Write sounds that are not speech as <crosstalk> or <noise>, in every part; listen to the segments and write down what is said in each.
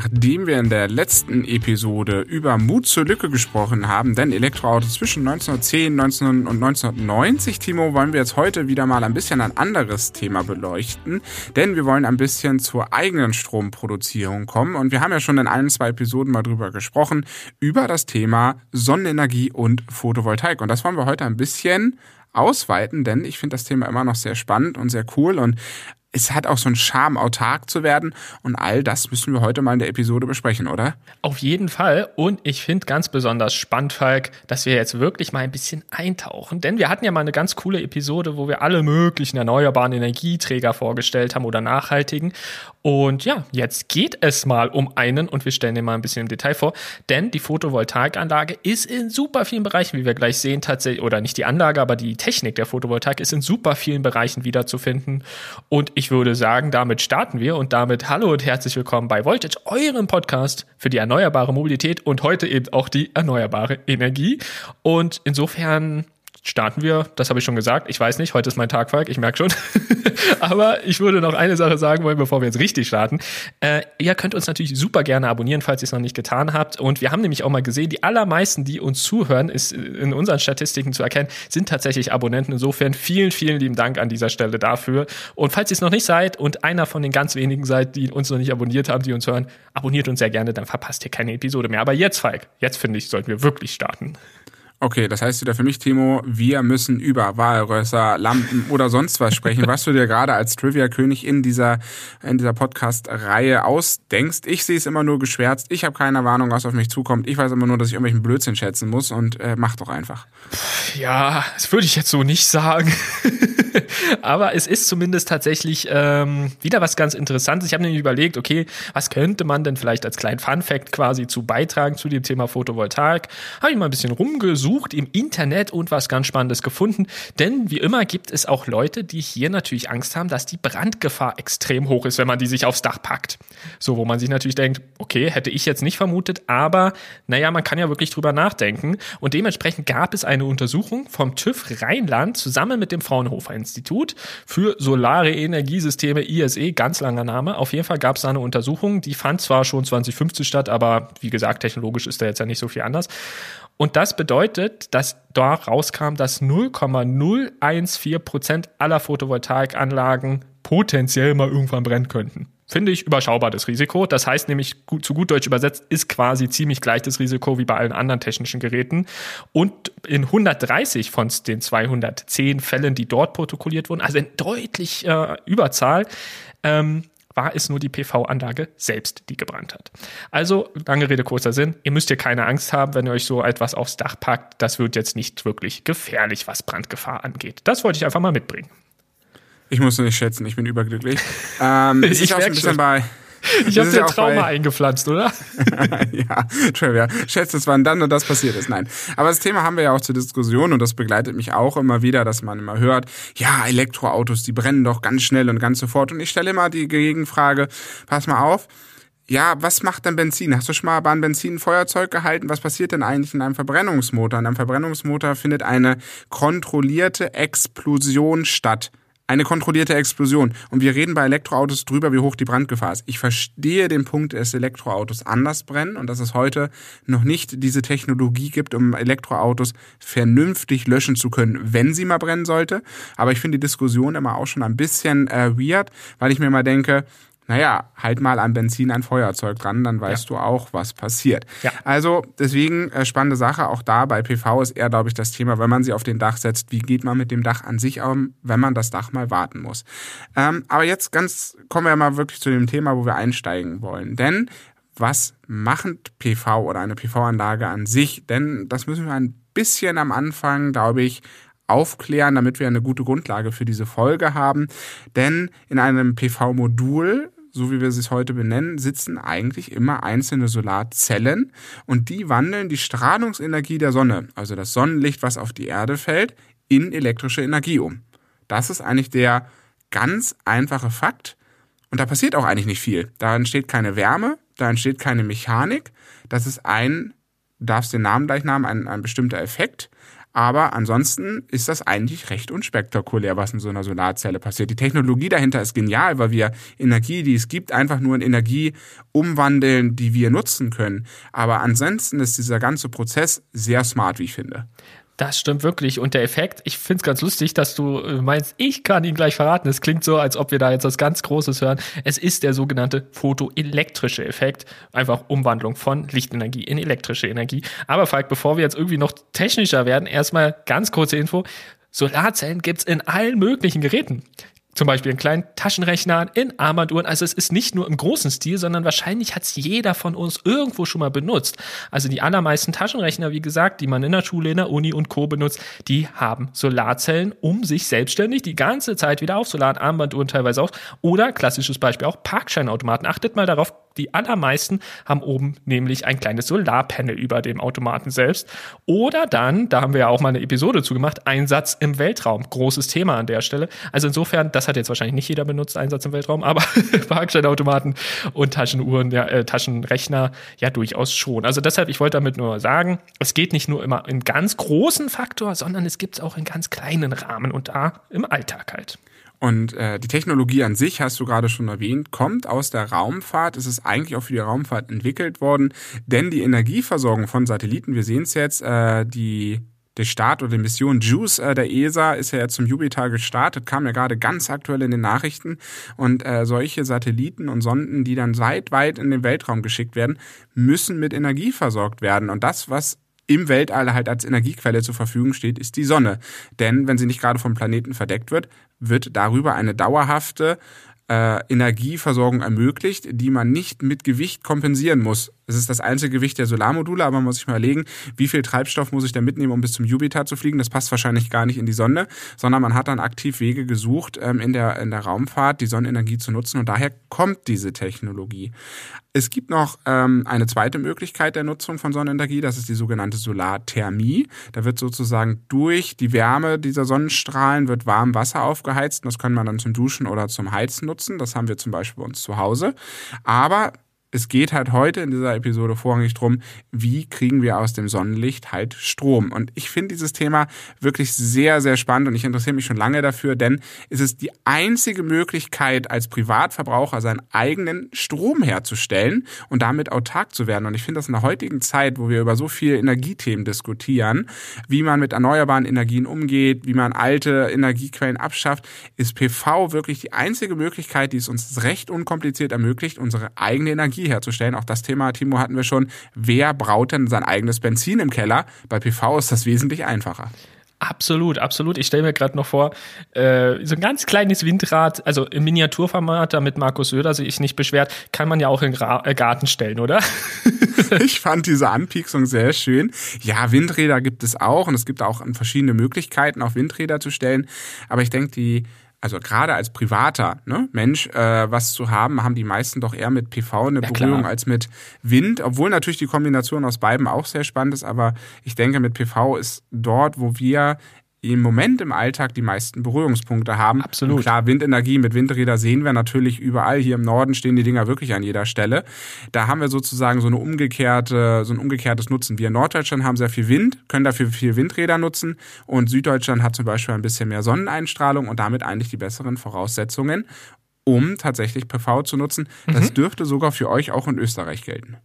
nachdem wir in der letzten Episode über Mut zur Lücke gesprochen haben, denn Elektroautos zwischen 1910 19 und 1990, Timo, wollen wir jetzt heute wieder mal ein bisschen ein anderes Thema beleuchten, denn wir wollen ein bisschen zur eigenen Stromproduzierung kommen und wir haben ja schon in ein, zwei Episoden mal drüber gesprochen, über das Thema Sonnenenergie und Photovoltaik und das wollen wir heute ein bisschen ausweiten, denn ich finde das Thema immer noch sehr spannend und sehr cool und es hat auch so einen Charme, autark zu werden. Und all das müssen wir heute mal in der Episode besprechen, oder? Auf jeden Fall. Und ich finde ganz besonders spannend, Falk, dass wir jetzt wirklich mal ein bisschen eintauchen. Denn wir hatten ja mal eine ganz coole Episode, wo wir alle möglichen erneuerbaren Energieträger vorgestellt haben oder nachhaltigen. Und ja, jetzt geht es mal um einen und wir stellen den mal ein bisschen im Detail vor. Denn die Photovoltaikanlage ist in super vielen Bereichen, wie wir gleich sehen, tatsächlich, oder nicht die Anlage, aber die Technik der Photovoltaik ist in super vielen Bereichen wiederzufinden. Und ich würde sagen, damit starten wir und damit hallo und herzlich willkommen bei Voltage, eurem Podcast für die erneuerbare Mobilität und heute eben auch die erneuerbare Energie. Und insofern starten wir, das habe ich schon gesagt. Ich weiß nicht, heute ist mein Tag, Falk, ich merke schon. <laughs> Aber ich würde noch eine Sache sagen wollen, bevor wir jetzt richtig starten. Äh, ihr könnt uns natürlich super gerne abonnieren, falls ihr es noch nicht getan habt. Und wir haben nämlich auch mal gesehen, die allermeisten, die uns zuhören, ist in unseren Statistiken zu erkennen, sind tatsächlich Abonnenten. Insofern vielen, vielen lieben Dank an dieser Stelle dafür. Und falls ihr es noch nicht seid und einer von den ganz wenigen seid, die uns noch nicht abonniert haben, die uns hören, abonniert uns sehr gerne, dann verpasst ihr keine Episode mehr. Aber jetzt, Falk, jetzt finde ich, sollten wir wirklich starten. Okay, das heißt wieder für mich, Timo, wir müssen über Walrösser, Lampen oder sonst was sprechen, was du dir gerade als Trivia-König in dieser, in dieser Podcast-Reihe ausdenkst. Ich sehe es immer nur geschwärzt. Ich habe keine Warnung, was auf mich zukommt. Ich weiß immer nur, dass ich irgendwelchen Blödsinn schätzen muss und äh, mach doch einfach. Ja, das würde ich jetzt so nicht sagen. <laughs> Aber es ist zumindest tatsächlich ähm, wieder was ganz Interessantes. Ich habe nämlich überlegt, okay, was könnte man denn vielleicht als kleinen Fun-Fact quasi zu beitragen zu dem Thema Photovoltaik? Habe ich mal ein bisschen rumgesucht im Internet und was ganz Spannendes gefunden. Denn wie immer gibt es auch Leute, die hier natürlich Angst haben, dass die Brandgefahr extrem hoch ist, wenn man die sich aufs Dach packt. So, wo man sich natürlich denkt, okay, hätte ich jetzt nicht vermutet, aber naja, man kann ja wirklich drüber nachdenken. Und dementsprechend gab es eine Untersuchung vom TÜV Rheinland zusammen mit dem Fraunhofer Institut für Solare Energiesysteme, ISE, ganz langer Name. Auf jeden Fall gab es da eine Untersuchung, die fand zwar schon 2050 statt, aber wie gesagt, technologisch ist da jetzt ja nicht so viel anders. Und das bedeutet, dass da rauskam, dass 0,014 Prozent aller Photovoltaikanlagen potenziell mal irgendwann brennen könnten finde ich, überschaubar das Risiko. Das heißt nämlich, gut, zu gut Deutsch übersetzt, ist quasi ziemlich gleich das Risiko wie bei allen anderen technischen Geräten. Und in 130 von den 210 Fällen, die dort protokolliert wurden, also in deutlich äh, Überzahl, ähm, war es nur die PV-Anlage selbst, die gebrannt hat. Also, lange Rede, kurzer Sinn, ihr müsst hier keine Angst haben, wenn ihr euch so etwas aufs Dach packt. Das wird jetzt nicht wirklich gefährlich, was Brandgefahr angeht. Das wollte ich einfach mal mitbringen. Ich muss nicht schätzen, ich bin überglücklich. <laughs> Ähm, ich ich auch ein bisschen bei. Ich <laughs> habe dir Trauma eingepflanzt, oder? <laughs> ja, Trivia. Schätze es, wann dann und das passiert ist. Nein. Aber das Thema haben wir ja auch zur Diskussion und das begleitet mich auch immer wieder, dass man immer hört, ja, Elektroautos, die brennen doch ganz schnell und ganz sofort. Und ich stelle immer die Gegenfrage, pass mal auf, ja, was macht denn Benzin? Hast du schon mal bei einem Benzin ein Feuerzeug gehalten? Was passiert denn eigentlich in einem Verbrennungsmotor? In einem Verbrennungsmotor findet eine kontrollierte Explosion statt eine kontrollierte Explosion. Und wir reden bei Elektroautos drüber, wie hoch die Brandgefahr ist. Ich verstehe den Punkt, dass Elektroautos anders brennen und dass es heute noch nicht diese Technologie gibt, um Elektroautos vernünftig löschen zu können, wenn sie mal brennen sollte. Aber ich finde die Diskussion immer auch schon ein bisschen äh, weird, weil ich mir mal denke, naja, halt mal an Benzin ein Feuerzeug dran, dann weißt ja. du auch, was passiert. Ja. Also deswegen äh, spannende Sache, auch da bei PV ist eher, glaube ich, das Thema, wenn man sie auf den Dach setzt, wie geht man mit dem Dach an sich um, wenn man das Dach mal warten muss. Ähm, aber jetzt ganz kommen wir mal wirklich zu dem Thema, wo wir einsteigen wollen. Denn was macht PV oder eine PV-Anlage an sich? Denn das müssen wir ein bisschen am Anfang, glaube ich, aufklären, damit wir eine gute Grundlage für diese Folge haben. Denn in einem PV-Modul so wie wir sie heute benennen, sitzen eigentlich immer einzelne Solarzellen und die wandeln die Strahlungsenergie der Sonne, also das Sonnenlicht, was auf die Erde fällt, in elektrische Energie um. Das ist eigentlich der ganz einfache Fakt. Und da passiert auch eigentlich nicht viel. Da entsteht keine Wärme, da entsteht keine Mechanik. Das ist ein, darfst den Namen gleich nehmen, ein, ein bestimmter Effekt. Aber ansonsten ist das eigentlich recht unspektakulär, was in so einer Solarzelle passiert. Die Technologie dahinter ist genial, weil wir Energie, die es gibt, einfach nur in Energie umwandeln, die wir nutzen können. Aber ansonsten ist dieser ganze Prozess sehr smart, wie ich finde. Das stimmt wirklich. Und der Effekt, ich finde es ganz lustig, dass du äh, meinst, ich kann ihn gleich verraten. Es klingt so, als ob wir da jetzt was ganz Großes hören. Es ist der sogenannte photoelektrische Effekt. Einfach Umwandlung von Lichtenergie in elektrische Energie. Aber Falk, bevor wir jetzt irgendwie noch technischer werden, erstmal ganz kurze Info. Solarzellen gibt's in allen möglichen Geräten zum Beispiel in kleinen Taschenrechnern, in Armbanduhren. Also es ist nicht nur im großen Stil, sondern wahrscheinlich hat es jeder von uns irgendwo schon mal benutzt. Also die allermeisten Taschenrechner, wie gesagt, die man in der Schule, in der Uni und Co. benutzt, die haben Solarzellen, um sich selbstständig die ganze Zeit wieder aufzuladen. Armbanduhren teilweise auch. Oder klassisches Beispiel auch Parkscheinautomaten. Achtet mal darauf, die allermeisten haben oben nämlich ein kleines Solarpanel über dem Automaten selbst. Oder dann, da haben wir ja auch mal eine Episode zugemacht, Einsatz im Weltraum. Großes Thema an der Stelle. Also insofern, das hat jetzt wahrscheinlich nicht jeder benutzt, Einsatz im Weltraum, aber <laughs> Parkscheinautomaten und Taschenuhren, ja, äh, Taschenrechner ja durchaus schon. Also deshalb, ich wollte damit nur sagen, es geht nicht nur immer in ganz großen Faktor, sondern es gibt es auch in ganz kleinen Rahmen und da im Alltag halt. Und äh, die Technologie an sich, hast du gerade schon erwähnt, kommt aus der Raumfahrt. Es ist eigentlich auch für die Raumfahrt entwickelt worden, denn die Energieversorgung von Satelliten, wir sehen es jetzt, äh, die der Start oder die Mission JUICE äh, der ESA ist ja zum Jupiter gestartet, kam ja gerade ganz aktuell in den Nachrichten. Und äh, solche Satelliten und Sonden, die dann weit, weit in den Weltraum geschickt werden, müssen mit Energie versorgt werden. Und das, was im Weltall halt als Energiequelle zur Verfügung steht, ist die Sonne. Denn wenn sie nicht gerade vom Planeten verdeckt wird, wird darüber eine dauerhafte äh, Energieversorgung ermöglicht, die man nicht mit Gewicht kompensieren muss. Es ist das einzige Gewicht der Solarmodule, aber man muss sich mal überlegen, wie viel Treibstoff muss ich da mitnehmen, um bis zum Jupiter zu fliegen. Das passt wahrscheinlich gar nicht in die Sonne, sondern man hat dann aktiv Wege gesucht, ähm, in, der, in der Raumfahrt die Sonnenenergie zu nutzen und daher kommt diese Technologie. Es gibt noch ähm, eine zweite Möglichkeit der Nutzung von Sonnenenergie, das ist die sogenannte Solarthermie. Da wird sozusagen durch die Wärme dieser Sonnenstrahlen wird warm Wasser aufgeheizt und das kann man dann zum Duschen oder zum Heizen nutzen. Das haben wir zum Beispiel bei uns zu Hause. Aber es geht halt heute in dieser Episode vorrangig drum, wie kriegen wir aus dem Sonnenlicht halt Strom. Und ich finde dieses Thema wirklich sehr, sehr spannend und ich interessiere mich schon lange dafür, denn es ist die einzige Möglichkeit, als Privatverbraucher seinen eigenen Strom herzustellen und damit autark zu werden. Und ich finde das in der heutigen Zeit, wo wir über so viele Energiethemen diskutieren, wie man mit erneuerbaren Energien umgeht, wie man alte Energiequellen abschafft, ist PV wirklich die einzige Möglichkeit, die es uns recht unkompliziert ermöglicht, unsere eigene Energie Energie herzustellen. Auch das Thema, Timo, hatten wir schon. Wer braut denn sein eigenes Benzin im Keller? Bei PV ist das wesentlich einfacher. Absolut, absolut. Ich stelle mir gerade noch vor, äh, so ein ganz kleines Windrad, also im Miniaturformat, damit Markus Söder sich nicht beschwert, kann man ja auch in den äh, Garten stellen, oder? <laughs> <laughs> ich fand diese Anpieksung sehr schön. Ja, Windräder gibt es auch und es gibt auch verschiedene Möglichkeiten, auch Windräder zu stellen. Aber ich denke, die also gerade als privater ne, Mensch äh, was zu haben, haben die meisten doch eher mit PV eine ja, Berührung klar. als mit Wind, obwohl natürlich die Kombination aus beiden auch sehr spannend ist, aber ich denke, mit PV ist dort, wo wir im Moment im Alltag die meisten Berührungspunkte haben. Absolut. Und klar, Windenergie mit Windräder sehen wir natürlich überall. Hier im Norden stehen die Dinger wirklich an jeder Stelle. Da haben wir sozusagen so eine umgekehrte, so ein umgekehrtes Nutzen. Wir in Norddeutschland haben sehr viel Wind, können dafür viel Windräder nutzen und Süddeutschland hat zum Beispiel ein bisschen mehr Sonneneinstrahlung und damit eigentlich die besseren Voraussetzungen, um tatsächlich PV zu nutzen. Das mhm. dürfte sogar für euch auch in Österreich gelten.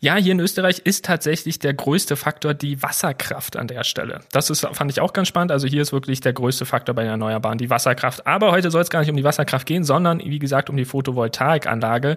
Ja, hier in Österreich ist tatsächlich der größte Faktor die Wasserkraft an der Stelle. Das ist, fand ich auch ganz spannend. Also hier ist wirklich der größte Faktor bei den Erneuerbaren, die Wasserkraft. Aber heute soll es gar nicht um die Wasserkraft gehen, sondern wie gesagt um die Photovoltaikanlage.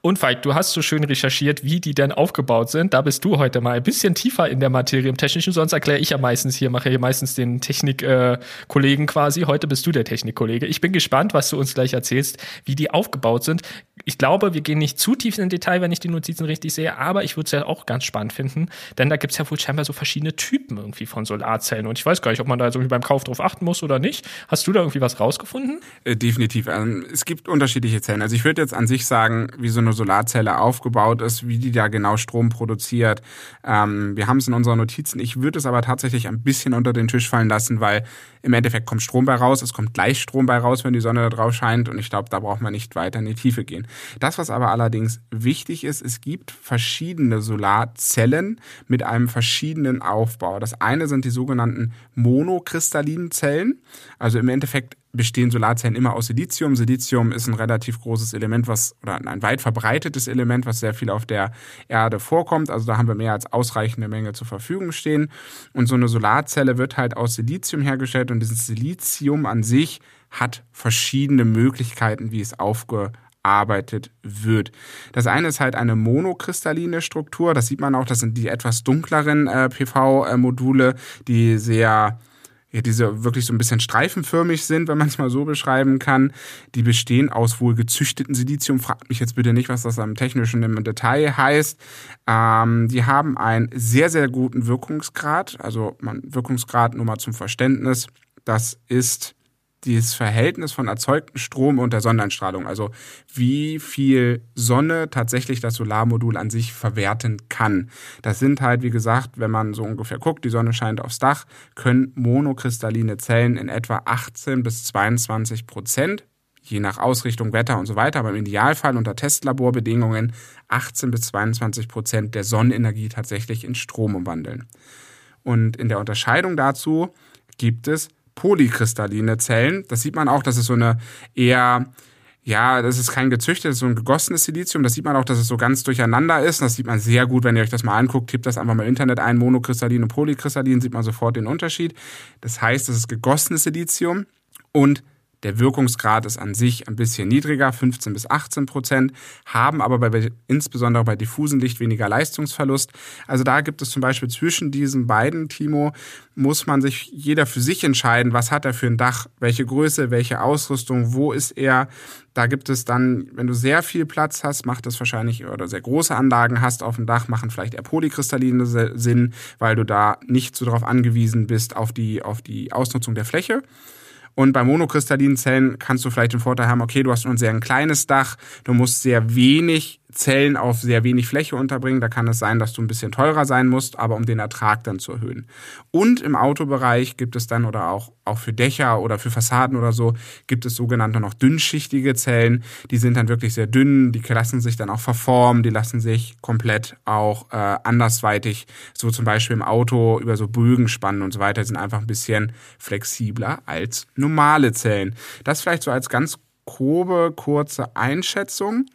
Und Falk, du hast so schön recherchiert, wie die denn aufgebaut sind. Da bist du heute mal ein bisschen tiefer in der Materie im Technischen. Sonst erkläre ich ja meistens hier, mache hier meistens den Technikkollegen äh, quasi. Heute bist du der Technikkollege. Ich bin gespannt, was du uns gleich erzählst, wie die aufgebaut sind. Ich glaube, wir gehen nicht zu tief in Detail, wenn ich die Notizen richtig sehe aber ich würde es ja auch ganz spannend finden, denn da gibt es ja wohl scheinbar so verschiedene Typen irgendwie von Solarzellen. Und ich weiß gar nicht, ob man da irgendwie beim Kauf drauf achten muss oder nicht. Hast du da irgendwie was rausgefunden? Äh, definitiv. Ähm, es gibt unterschiedliche Zellen. Also ich würde jetzt an sich sagen, wie so eine Solarzelle aufgebaut ist, wie die da genau Strom produziert. Ähm, wir haben es in unseren Notizen. Ich würde es aber tatsächlich ein bisschen unter den Tisch fallen lassen, weil im Endeffekt kommt Strom bei raus. Es kommt gleich Strom bei raus, wenn die Sonne da drauf scheint. Und ich glaube, da braucht man nicht weiter in die Tiefe gehen. Das, was aber allerdings wichtig ist, es gibt verschiedene Solarzellen mit einem verschiedenen Aufbau. Das eine sind die sogenannten monokristallinen Zellen. Also im Endeffekt bestehen Solarzellen immer aus Silizium. Silizium ist ein relativ großes Element, was oder ein weit verbreitetes Element, was sehr viel auf der Erde vorkommt. Also da haben wir mehr als ausreichende Menge zur Verfügung stehen. Und so eine Solarzelle wird halt aus Silizium hergestellt und dieses Silizium an sich hat verschiedene Möglichkeiten, wie es aufgearbeitet wird. Das eine ist halt eine monokristalline Struktur. Das sieht man auch, das sind die etwas dunkleren äh, PV-Module, die sehr ja, diese wirklich so ein bisschen streifenförmig sind, wenn man es mal so beschreiben kann. Die bestehen aus wohl gezüchteten Silizium. Fragt mich jetzt bitte nicht, was das am technischen im Detail heißt. Ähm, die haben einen sehr, sehr guten Wirkungsgrad. Also man, Wirkungsgrad nur mal zum Verständnis. Das ist dieses Verhältnis von erzeugtem Strom und der Sonneneinstrahlung, also wie viel Sonne tatsächlich das Solarmodul an sich verwerten kann. Das sind halt, wie gesagt, wenn man so ungefähr guckt, die Sonne scheint aufs Dach, können monokristalline Zellen in etwa 18 bis 22 Prozent, je nach Ausrichtung, Wetter und so weiter, aber im Idealfall unter Testlaborbedingungen 18 bis 22 Prozent der Sonnenenergie tatsächlich in Strom umwandeln. Und in der Unterscheidung dazu gibt es polykristalline Zellen. Das sieht man auch, das ist so eine eher ja, das ist kein gezüchtetes, so ein gegossenes Silizium. Das sieht man auch, dass es so ganz durcheinander ist. Das sieht man sehr gut, wenn ihr euch das mal anguckt. Tippt das einfach mal im Internet ein, monokristallin und polykristallin, sieht man sofort den Unterschied. Das heißt, das ist gegossenes Silizium und der Wirkungsgrad ist an sich ein bisschen niedriger, 15 bis 18 Prozent, haben aber bei, insbesondere bei diffusem Licht weniger Leistungsverlust. Also da gibt es zum Beispiel zwischen diesen beiden, Timo, muss man sich jeder für sich entscheiden, was hat er für ein Dach, welche Größe, welche Ausrüstung, wo ist er. Da gibt es dann, wenn du sehr viel Platz hast, macht es wahrscheinlich, oder sehr große Anlagen hast auf dem Dach, machen vielleicht eher polykristalline Sinn, weil du da nicht so darauf angewiesen bist auf die, auf die Ausnutzung der Fläche. Und bei monokristallinen Zellen kannst du vielleicht den Vorteil haben, okay, du hast nur ein sehr kleines Dach, du musst sehr wenig Zellen auf sehr wenig Fläche unterbringen. Da kann es sein, dass du ein bisschen teurer sein musst, aber um den Ertrag dann zu erhöhen. Und im Autobereich gibt es dann oder auch, auch für Dächer oder für Fassaden oder so, gibt es sogenannte noch dünnschichtige Zellen. Die sind dann wirklich sehr dünn, die lassen sich dann auch verformen, die lassen sich komplett auch äh, andersweitig, so zum Beispiel im Auto über so Bögen spannen und so weiter, sind einfach ein bisschen flexibler als normale Zellen. Das vielleicht so als ganz grobe, kurze Einschätzung.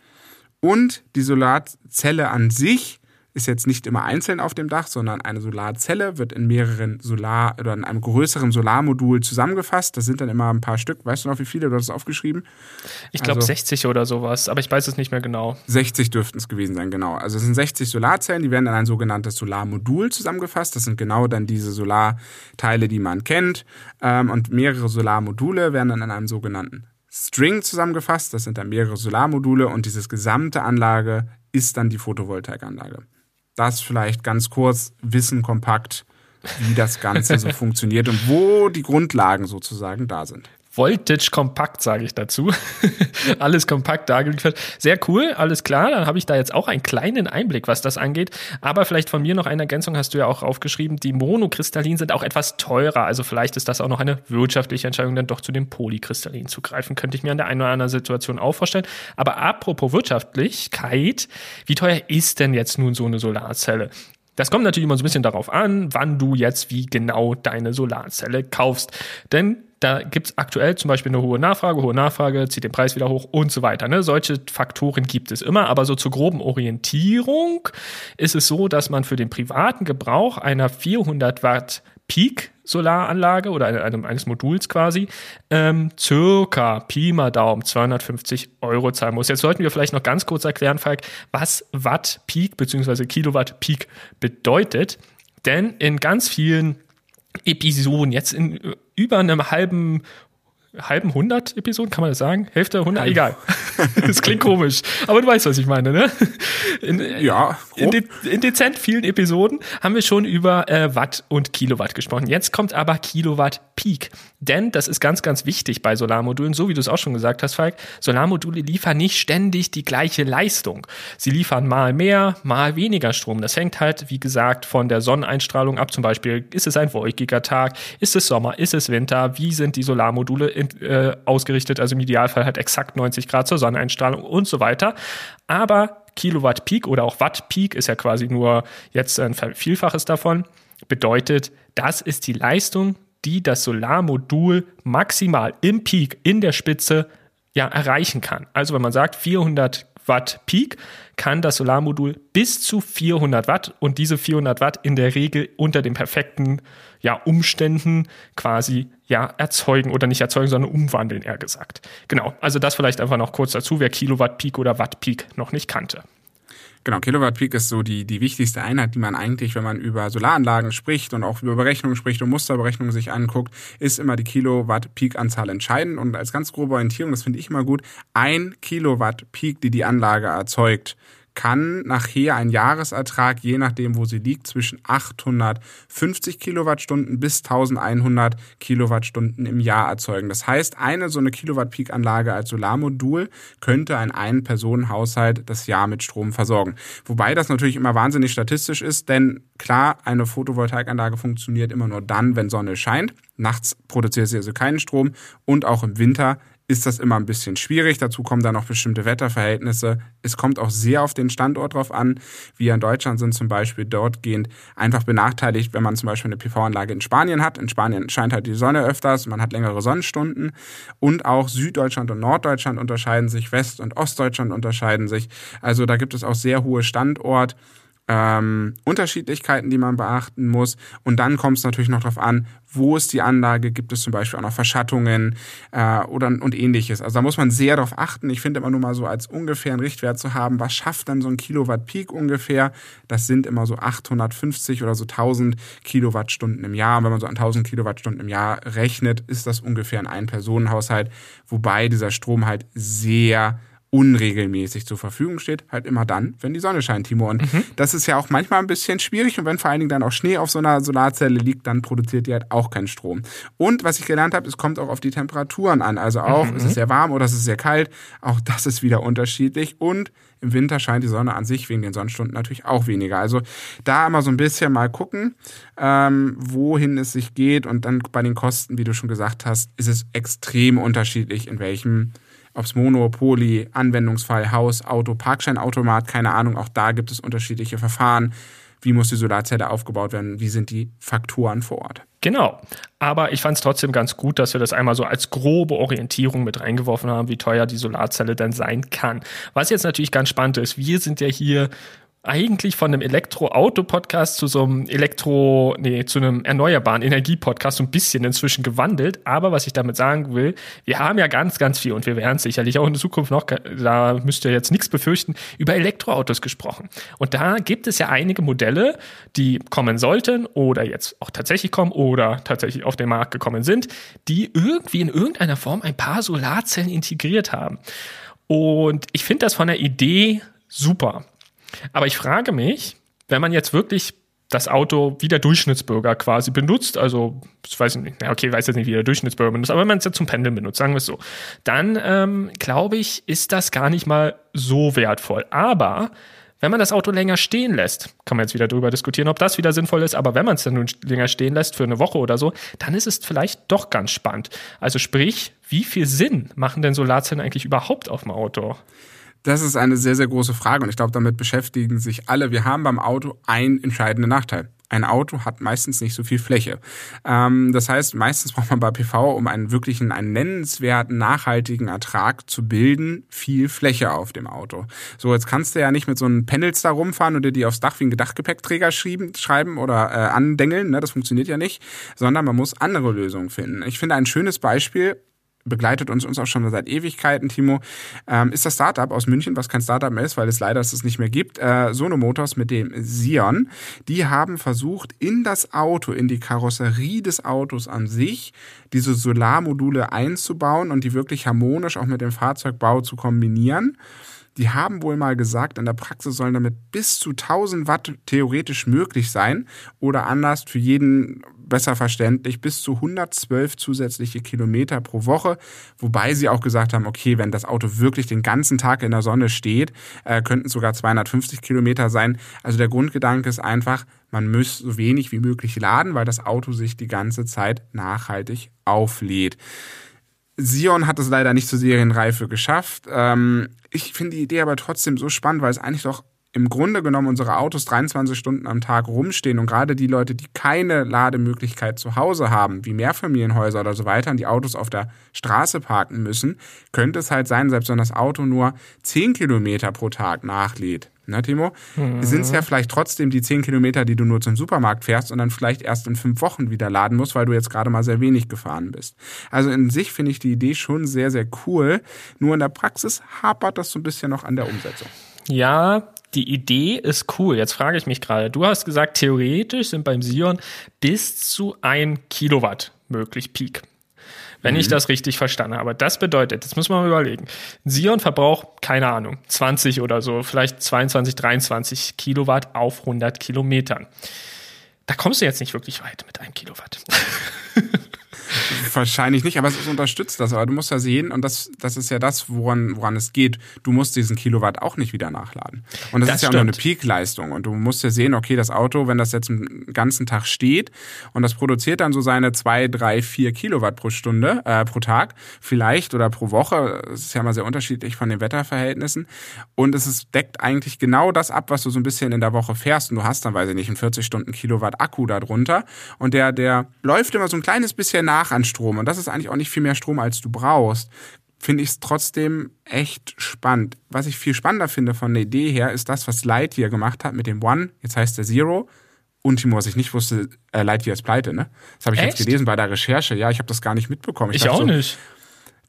Und die Solarzelle an sich ist jetzt nicht immer einzeln auf dem Dach, sondern eine Solarzelle wird in mehreren Solar- oder in einem größeren Solarmodul zusammengefasst. Das sind dann immer ein paar Stück. Weißt du noch, wie viele? Du hast es aufgeschrieben? Ich glaube also, 60 oder sowas, aber ich weiß es nicht mehr genau. 60 dürften es gewesen sein, genau. Also es sind 60 Solarzellen, die werden in ein sogenanntes Solarmodul zusammengefasst. Das sind genau dann diese Solarteile, die man kennt. Ähm, und mehrere Solarmodule werden dann in einem sogenannten String zusammengefasst. Das sind dann mehrere Solarmodule und dieses gesamte Anlage ist dann die Photovoltaikanlage. Das vielleicht ganz kurz, Wissen kompakt, wie das Ganze so <laughs> funktioniert und wo die Grundlagen sozusagen da sind. Voltage kompakt, sage ich dazu. <laughs> alles kompakt dargeliefert. Sehr cool, alles klar. Dann habe ich da jetzt auch einen kleinen Einblick, was das angeht. Aber vielleicht von mir noch eine Ergänzung, hast du ja auch aufgeschrieben. Die Monokristallinen sind auch etwas teurer. Also vielleicht ist das auch noch eine wirtschaftliche Entscheidung, dann doch zu den Polykristallinen zu greifen. Könnte ich mir an der einen oder anderen Situation auch vorstellen. Aber apropos Wirtschaftlichkeit, wie teuer ist denn jetzt nun so eine Solarzelle? Das kommt natürlich immer so ein bisschen darauf an, wann du jetzt wie genau deine Solarzelle kaufst. Denn da gibt es aktuell zum Beispiel eine hohe Nachfrage, hohe Nachfrage, zieht den Preis wieder hoch und so weiter. Ne? Solche Faktoren gibt es immer, aber so zur groben Orientierung ist es so, dass man für den privaten Gebrauch einer 400 Watt Peak Solaranlage oder eines Moduls quasi ähm, circa Pi mal Daumen 250 Euro zahlen muss. Jetzt sollten wir vielleicht noch ganz kurz erklären, Falk, was Watt Peak bzw. Kilowatt Peak bedeutet. Denn in ganz vielen Episoden, jetzt in äh, über einem halben halben 100 Episoden, kann man das sagen? Hälfte 100, egal. <laughs> das klingt komisch, aber du weißt, was ich meine, ne? In, ja. In, de in, dezent vielen Episoden haben wir schon über äh, Watt und Kilowatt gesprochen. Jetzt kommt aber Kilowatt Peak. Denn das ist ganz, ganz wichtig bei Solarmodulen, so wie du es auch schon gesagt hast, Falk. Solarmodule liefern nicht ständig die gleiche Leistung. Sie liefern mal mehr, mal weniger Strom. Das hängt halt, wie gesagt, von der Sonneneinstrahlung ab. Zum Beispiel, ist es ein wolkiger Tag? Ist es Sommer? Ist es Winter? Wie sind die Solarmodule in, äh, ausgerichtet? Also im Idealfall halt exakt 90 Grad zur Sonneneinstrahlung und so weiter. Aber Kilowatt Peak oder auch Watt Peak ist ja quasi nur jetzt ein Vielfaches davon. Bedeutet, das ist die Leistung, die das Solarmodul maximal im Peak, in der Spitze, ja, erreichen kann. Also wenn man sagt 400 Watt Peak, kann das Solarmodul bis zu 400 Watt und diese 400 Watt in der Regel unter den perfekten ja, Umständen quasi ja erzeugen oder nicht erzeugen, sondern umwandeln, eher gesagt. Genau, also das vielleicht einfach noch kurz dazu, wer Kilowatt Peak oder Watt Peak noch nicht kannte. Genau, Kilowatt Peak ist so die, die wichtigste Einheit, die man eigentlich, wenn man über Solaranlagen spricht und auch über Berechnungen spricht und Musterberechnungen sich anguckt, ist immer die Kilowatt Peak Anzahl entscheidend. Und als ganz grobe Orientierung, das finde ich immer gut, ein Kilowatt Peak, die die Anlage erzeugt, kann nachher ein Jahresertrag, je nachdem, wo sie liegt, zwischen 850 Kilowattstunden bis 1100 Kilowattstunden im Jahr erzeugen. Das heißt, eine so eine Kilowatt-Peak-Anlage als Solarmodul könnte ein Ein-Personen-Haushalt das Jahr mit Strom versorgen. Wobei das natürlich immer wahnsinnig statistisch ist, denn klar, eine Photovoltaikanlage funktioniert immer nur dann, wenn Sonne scheint. Nachts produziert sie also keinen Strom und auch im Winter ist das immer ein bisschen schwierig. Dazu kommen dann noch bestimmte Wetterverhältnisse. Es kommt auch sehr auf den Standort drauf an. Wir in Deutschland sind zum Beispiel dortgehend einfach benachteiligt, wenn man zum Beispiel eine PV-Anlage in Spanien hat. In Spanien scheint halt die Sonne öfters, man hat längere Sonnenstunden. Und auch Süddeutschland und Norddeutschland unterscheiden sich, West- und Ostdeutschland unterscheiden sich. Also da gibt es auch sehr hohe Standort ähm, Unterschiedlichkeiten, die man beachten muss. Und dann kommt es natürlich noch darauf an, wo ist die Anlage, gibt es zum Beispiel auch noch Verschattungen äh, oder und ähnliches. Also da muss man sehr darauf achten. Ich finde immer nur mal so als ungefähren Richtwert zu haben, was schafft dann so ein Kilowatt Peak ungefähr? Das sind immer so 850 oder so 1000 Kilowattstunden im Jahr. Und wenn man so an 1000 Kilowattstunden im Jahr rechnet, ist das ungefähr ein Ein-Personen-Haushalt, wobei dieser Strom halt sehr unregelmäßig zur Verfügung steht, halt immer dann, wenn die Sonne scheint, Timo. Und mhm. das ist ja auch manchmal ein bisschen schwierig und wenn vor allen Dingen dann auch Schnee auf so einer Solarzelle liegt, dann produziert die halt auch keinen Strom. Und was ich gelernt habe, es kommt auch auf die Temperaturen an. Also auch, mhm. ist es sehr warm oder ist es sehr kalt, auch das ist wieder unterschiedlich und im Winter scheint die Sonne an sich wegen den Sonnenstunden natürlich auch weniger. Also da immer so ein bisschen mal gucken, ähm, wohin es sich geht und dann bei den Kosten, wie du schon gesagt hast, ist es extrem unterschiedlich, in welchem ob es Mono, Poly, Anwendungsfall, Haus, Auto, Parkscheinautomat, keine Ahnung, auch da gibt es unterschiedliche Verfahren. Wie muss die Solarzelle aufgebaut werden? Wie sind die Faktoren vor Ort? Genau. Aber ich fand es trotzdem ganz gut, dass wir das einmal so als grobe Orientierung mit reingeworfen haben, wie teuer die Solarzelle denn sein kann. Was jetzt natürlich ganz spannend ist, wir sind ja hier eigentlich von einem Elektro-Auto-Podcast zu so einem Elektro, nee, zu einem erneuerbaren Energie-Podcast so ein bisschen inzwischen gewandelt. Aber was ich damit sagen will, wir haben ja ganz, ganz viel und wir werden sicherlich auch in der Zukunft noch, da müsst ihr jetzt nichts befürchten, über Elektroautos gesprochen. Und da gibt es ja einige Modelle, die kommen sollten oder jetzt auch tatsächlich kommen oder tatsächlich auf den Markt gekommen sind, die irgendwie in irgendeiner Form ein paar Solarzellen integriert haben. Und ich finde das von der Idee super. Aber ich frage mich, wenn man jetzt wirklich das Auto wie der Durchschnittsbürger quasi benutzt, also ich weiß nicht, okay, ich weiß jetzt nicht, wie der Durchschnittsbürger benutzt, aber wenn man es jetzt zum Pendeln benutzt, sagen wir es so, dann ähm, glaube ich, ist das gar nicht mal so wertvoll. Aber wenn man das Auto länger stehen lässt, kann man jetzt wieder darüber diskutieren, ob das wieder sinnvoll ist, aber wenn man es dann nun länger stehen lässt für eine Woche oder so, dann ist es vielleicht doch ganz spannend. Also sprich, wie viel Sinn machen denn Solarzellen eigentlich überhaupt auf dem Auto? Das ist eine sehr, sehr große Frage und ich glaube, damit beschäftigen sich alle. Wir haben beim Auto einen entscheidenden Nachteil. Ein Auto hat meistens nicht so viel Fläche. Ähm, das heißt, meistens braucht man bei PV, um einen wirklichen, einen nennenswerten, nachhaltigen Ertrag zu bilden, viel Fläche auf dem Auto. So, jetzt kannst du ja nicht mit so einem Panels da rumfahren oder die aufs Dach wie ein Dachgepäckträger schreiben, schreiben oder äh, andengeln, ne? das funktioniert ja nicht, sondern man muss andere Lösungen finden. Ich finde ein schönes Beispiel, begleitet uns, uns auch schon seit Ewigkeiten, Timo, ähm, ist das Startup aus München, was kein Startup mehr ist, weil es leider es nicht mehr gibt, äh, Sono Motors mit dem Sion. Die haben versucht, in das Auto, in die Karosserie des Autos an sich, diese Solarmodule einzubauen und die wirklich harmonisch auch mit dem Fahrzeugbau zu kombinieren. Die haben wohl mal gesagt, in der Praxis sollen damit bis zu 1000 Watt theoretisch möglich sein oder anders für jeden besser verständlich, bis zu 112 zusätzliche Kilometer pro Woche, wobei sie auch gesagt haben, okay, wenn das Auto wirklich den ganzen Tag in der Sonne steht, äh, könnten sogar 250 Kilometer sein. Also der Grundgedanke ist einfach, man muss so wenig wie möglich laden, weil das Auto sich die ganze Zeit nachhaltig auflädt. Sion hat es leider nicht zur Serienreife geschafft. Ähm, ich finde die Idee aber trotzdem so spannend, weil es eigentlich doch im Grunde genommen unsere Autos 23 Stunden am Tag rumstehen und gerade die Leute, die keine Lademöglichkeit zu Hause haben, wie Mehrfamilienhäuser oder so weiter, und die Autos auf der Straße parken müssen, könnte es halt sein, selbst wenn das Auto nur 10 Kilometer pro Tag nachlädt. Na, Timo? Mhm. Sind es ja vielleicht trotzdem die 10 Kilometer, die du nur zum Supermarkt fährst und dann vielleicht erst in fünf Wochen wieder laden musst, weil du jetzt gerade mal sehr wenig gefahren bist. Also in sich finde ich die Idee schon sehr, sehr cool. Nur in der Praxis hapert das so ein bisschen noch an der Umsetzung. Ja, die Idee ist cool. Jetzt frage ich mich gerade, du hast gesagt, theoretisch sind beim Sion bis zu ein Kilowatt möglich Peak. Wenn mhm. ich das richtig verstanden habe. Das bedeutet, das muss man mal überlegen. Sion verbraucht, keine Ahnung, 20 oder so, vielleicht 22, 23 Kilowatt auf 100 Kilometern. Da kommst du jetzt nicht wirklich weit mit einem Kilowatt. <laughs> Wahrscheinlich nicht, aber es unterstützt das. Aber du musst ja sehen, und das, das ist ja das, woran, woran es geht, du musst diesen Kilowatt auch nicht wieder nachladen. Und das, das ist ja stimmt. auch nur eine Peakleistung. Und du musst ja sehen, okay, das Auto, wenn das jetzt einen ganzen Tag steht und das produziert dann so seine zwei, drei, vier Kilowatt pro Stunde, äh, pro Tag, vielleicht oder pro Woche, das ist ja mal sehr unterschiedlich von den Wetterverhältnissen. Und es ist, deckt eigentlich genau das ab, was du so ein bisschen in der Woche fährst. Und du hast dann, weiß ich nicht, einen 40 Stunden Kilowatt Akku da drunter. Und der, der läuft immer so ein kleines bisschen nach an Strom. Und das ist eigentlich auch nicht viel mehr Strom, als du brauchst. Finde ich es trotzdem echt spannend. Was ich viel spannender finde von der Idee her, ist das, was Lightyear gemacht hat mit dem One. Jetzt heißt der Zero. Und Timo, was ich nicht wusste, äh, Lightyear ist pleite, ne? Das habe ich Echt? jetzt gelesen bei der Recherche. Ja, ich habe das gar nicht mitbekommen. Ich, ich auch so, nicht.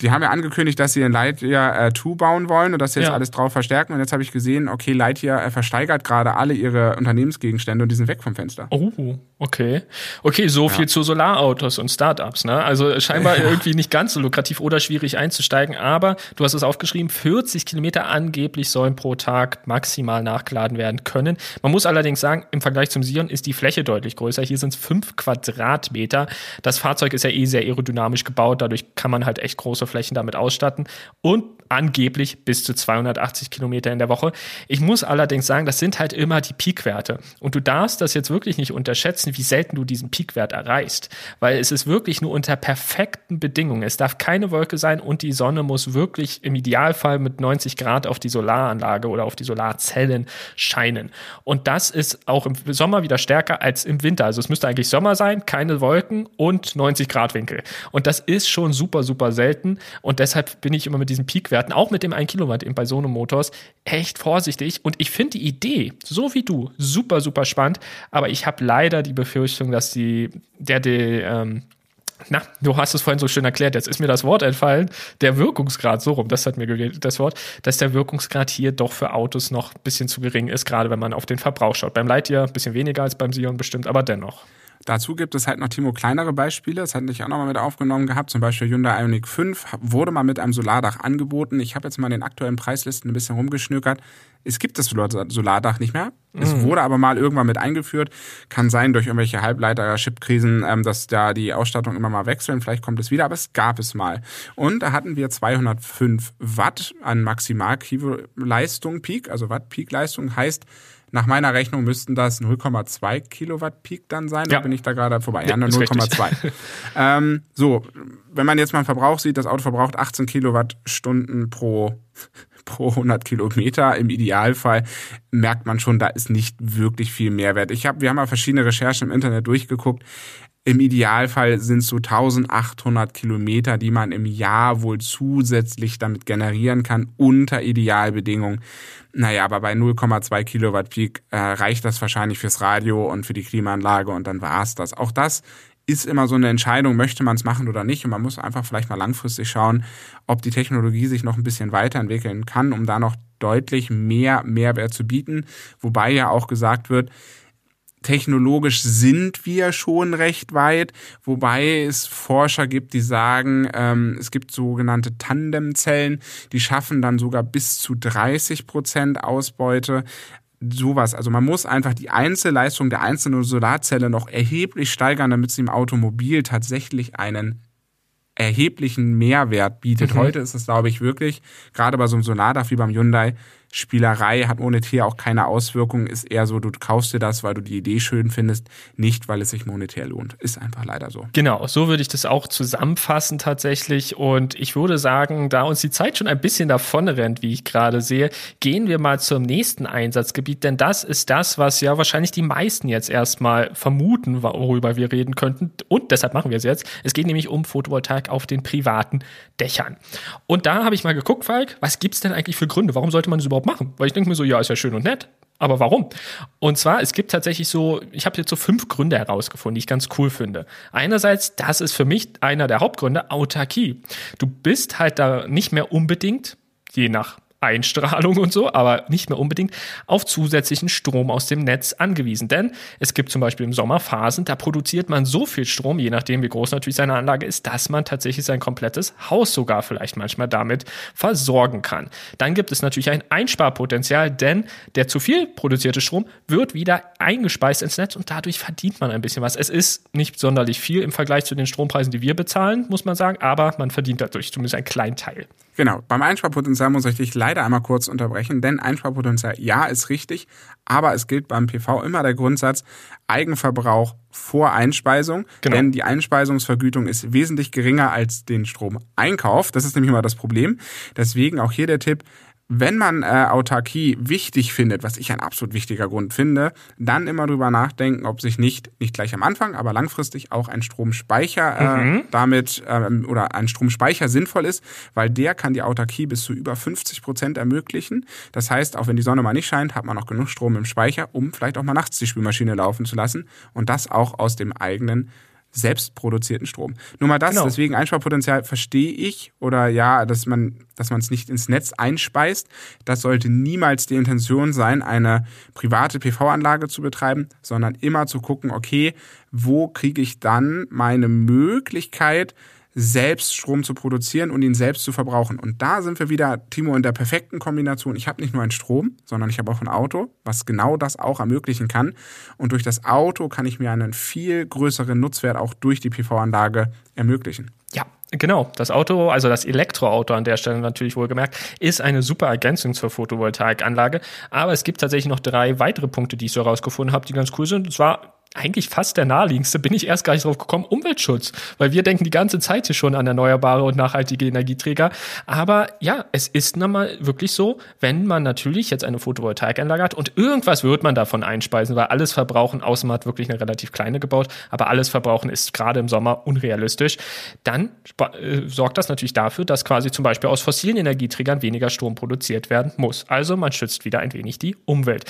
Die haben ja angekündigt, dass sie ein Lightyear äh, 2 bauen wollen und dass sie jetzt ja. alles drauf verstärken. Und jetzt habe ich gesehen, okay, Lightyear äh, versteigert gerade alle ihre Unternehmensgegenstände und die sind weg vom Fenster. Oh, okay. Okay, so ja. viel zu Solarautos und Startups, ne? Also scheinbar ja. <laughs> irgendwie nicht ganz so lukrativ oder schwierig einzusteigen, aber du hast es aufgeschrieben, 40 Kilometer angeblich sollen pro Tag maximal nachgeladen werden können. Man muss allerdings sagen, im Vergleich zum Sion ist die Fläche deutlich größer. Hier sind es 5 Quadratmeter. Das Fahrzeug ist ja eh sehr aerodynamisch gebaut, dadurch kann man halt echt große Flächen damit ausstatten. Und angeblich bis zu 280 Kilometer in der Woche. Ich muss allerdings sagen, das sind halt immer die Peakwerte. Und du darfst das jetzt wirklich nicht unterschätzen, wie selten du diesen Peakwert erreichst. Weil es ist wirklich nur unter perfekten Bedingungen. Es darf keine Wolke sein und die Sonne muss wirklich im Idealfall mit 90 Grad auf die Solaranlage oder auf die Solarzellen scheinen. Und das ist auch im Sommer wieder stärker als im Winter. Also es müsste eigentlich Sommer sein, keine Wolken und 90 Grad Winkel. Und das ist schon super, super selten. Und deshalb bin ich immer mit diesen Peakwerten, auch mit dem 1 Kilowatt eben bei Sono Motors, echt vorsichtig. Und ich finde die Idee, so wie du, super, super spannend. Aber ich habe leider die Befürchtung, dass die, der, der, ähm, na, du hast es vorhin so schön erklärt, jetzt ist mir das Wort entfallen, der Wirkungsgrad, so rum, das hat mir das Wort, dass der Wirkungsgrad hier doch für Autos noch ein bisschen zu gering ist, gerade wenn man auf den Verbrauch schaut. Beim Lightyear ein bisschen weniger als beim Sion bestimmt, aber dennoch. Dazu gibt es halt noch, Timo, kleinere Beispiele. Das hatte ich auch nochmal mit aufgenommen gehabt. Zum Beispiel Hyundai Ioniq 5 wurde mal mit einem Solardach angeboten. Ich habe jetzt mal in den aktuellen Preislisten ein bisschen rumgeschnückert. Es gibt das Solardach nicht mehr. Mhm. Es wurde aber mal irgendwann mit eingeführt. Kann sein durch irgendwelche Halbleiter-Chipkrisen, ähm, dass da die Ausstattung immer mal wechseln. Vielleicht kommt es wieder, aber es gab es mal. Und da hatten wir 205 Watt an Maximalleistung Peak, also Watt Peak-Leistung heißt, nach meiner Rechnung müssten das 0,2 Kilowatt Peak dann sein. Ja. Da bin ich da gerade vorbei. Ja, 0,2. <laughs> ähm, so, wenn man jetzt mal einen Verbrauch sieht, das Auto verbraucht 18 Kilowattstunden pro <laughs> pro 100 Kilometer im Idealfall merkt man schon, da ist nicht wirklich viel Mehrwert. Ich habe, wir haben mal verschiedene Recherchen im Internet durchgeguckt. Im Idealfall sind es so 1800 Kilometer, die man im Jahr wohl zusätzlich damit generieren kann, unter Idealbedingungen. Naja, aber bei 0,2 Kilowatt Peak äh, reicht das wahrscheinlich fürs Radio und für die Klimaanlage und dann war's das. Auch das ist immer so eine Entscheidung, möchte man es machen oder nicht. Und man muss einfach vielleicht mal langfristig schauen, ob die Technologie sich noch ein bisschen weiterentwickeln kann, um da noch deutlich mehr Mehrwert zu bieten. Wobei ja auch gesagt wird, technologisch sind wir schon recht weit, wobei es Forscher gibt, die sagen, ähm, es gibt sogenannte Tandemzellen, die schaffen dann sogar bis zu 30 Prozent Ausbeute sowas. Also man muss einfach die Einzelleistung der einzelnen Solarzelle noch erheblich steigern, damit sie im Automobil tatsächlich einen erheblichen Mehrwert bietet. Mhm. Heute ist es, glaube ich, wirklich, gerade bei so einem Solardach wie beim Hyundai, Spielerei hat monetär auch keine Auswirkungen, ist eher so, du kaufst dir das, weil du die Idee schön findest, nicht weil es sich monetär lohnt. Ist einfach leider so. Genau, so würde ich das auch zusammenfassen tatsächlich. Und ich würde sagen, da uns die Zeit schon ein bisschen davon rennt, wie ich gerade sehe, gehen wir mal zum nächsten Einsatzgebiet, denn das ist das, was ja wahrscheinlich die meisten jetzt erstmal vermuten, worüber wir reden könnten. Und deshalb machen wir es jetzt. Es geht nämlich um Photovoltaik auf den privaten Dächern. Und da habe ich mal geguckt, Falk, was gibt es denn eigentlich für Gründe? Warum sollte man das überhaupt überhaupt machen? Weil ich denke mir so, ja, ist ja schön und nett. Aber warum? Und zwar, es gibt tatsächlich so, ich habe jetzt so fünf Gründe herausgefunden, die ich ganz cool finde. Einerseits, das ist für mich einer der Hauptgründe, Autarkie. Du bist halt da nicht mehr unbedingt, je nach Einstrahlung und so, aber nicht mehr unbedingt auf zusätzlichen Strom aus dem Netz angewiesen. Denn es gibt zum Beispiel im Sommer Phasen, da produziert man so viel Strom, je nachdem wie groß natürlich seine Anlage ist, dass man tatsächlich sein komplettes Haus sogar vielleicht manchmal damit versorgen kann. Dann gibt es natürlich ein Einsparpotenzial, denn der zu viel produzierte Strom wird wieder eingespeist ins Netz und dadurch verdient man ein bisschen was. Es ist nicht sonderlich viel im Vergleich zu den Strompreisen, die wir bezahlen, muss man sagen, aber man verdient dadurch zumindest einen kleinen Teil. Genau, beim Einsparpotenzial muss ich dich leider einmal kurz unterbrechen, denn Einsparpotenzial, ja, ist richtig, aber es gilt beim PV immer der Grundsatz Eigenverbrauch vor Einspeisung, genau. denn die Einspeisungsvergütung ist wesentlich geringer als den Stromeinkauf. Das ist nämlich immer das Problem. Deswegen auch hier der Tipp, wenn man äh, Autarkie wichtig findet, was ich ein absolut wichtiger Grund finde, dann immer drüber nachdenken, ob sich nicht, nicht gleich am Anfang, aber langfristig auch ein Stromspeicher äh, mhm. damit ähm, oder ein Stromspeicher sinnvoll ist, weil der kann die Autarkie bis zu über 50 Prozent ermöglichen. Das heißt, auch wenn die Sonne mal nicht scheint, hat man noch genug Strom im Speicher, um vielleicht auch mal nachts die Spülmaschine laufen zu lassen und das auch aus dem eigenen selbstproduzierten Strom. Nur mal das, genau. deswegen Einsparpotenzial verstehe ich oder ja, dass man dass man es nicht ins Netz einspeist. Das sollte niemals die Intention sein, eine private PV-Anlage zu betreiben, sondern immer zu gucken, okay, wo kriege ich dann meine Möglichkeit, selbst Strom zu produzieren und ihn selbst zu verbrauchen. Und da sind wir wieder, Timo, in der perfekten Kombination. Ich habe nicht nur einen Strom, sondern ich habe auch ein Auto, was genau das auch ermöglichen kann. Und durch das Auto kann ich mir einen viel größeren Nutzwert auch durch die PV-Anlage ermöglichen. Ja, Genau, das Auto, also das Elektroauto an der Stelle natürlich wohlgemerkt, ist eine super Ergänzung zur Photovoltaikanlage. Aber es gibt tatsächlich noch drei weitere Punkte, die ich so herausgefunden habe, die ganz cool sind. Und zwar eigentlich fast der naheliegendste, bin ich erst gar nicht drauf gekommen, Umweltschutz. Weil wir denken die ganze Zeit hier schon an erneuerbare und nachhaltige Energieträger. Aber ja, es ist nun mal wirklich so, wenn man natürlich jetzt eine Photovoltaikanlage hat und irgendwas wird man davon einspeisen, weil alles verbrauchen, außer man hat wirklich eine relativ kleine gebaut, aber alles verbrauchen ist gerade im Sommer unrealistisch, dann äh, sorgt das natürlich dafür, dass quasi zum Beispiel aus fossilen Energieträgern weniger Strom produziert werden muss. Also man schützt wieder ein wenig die Umwelt.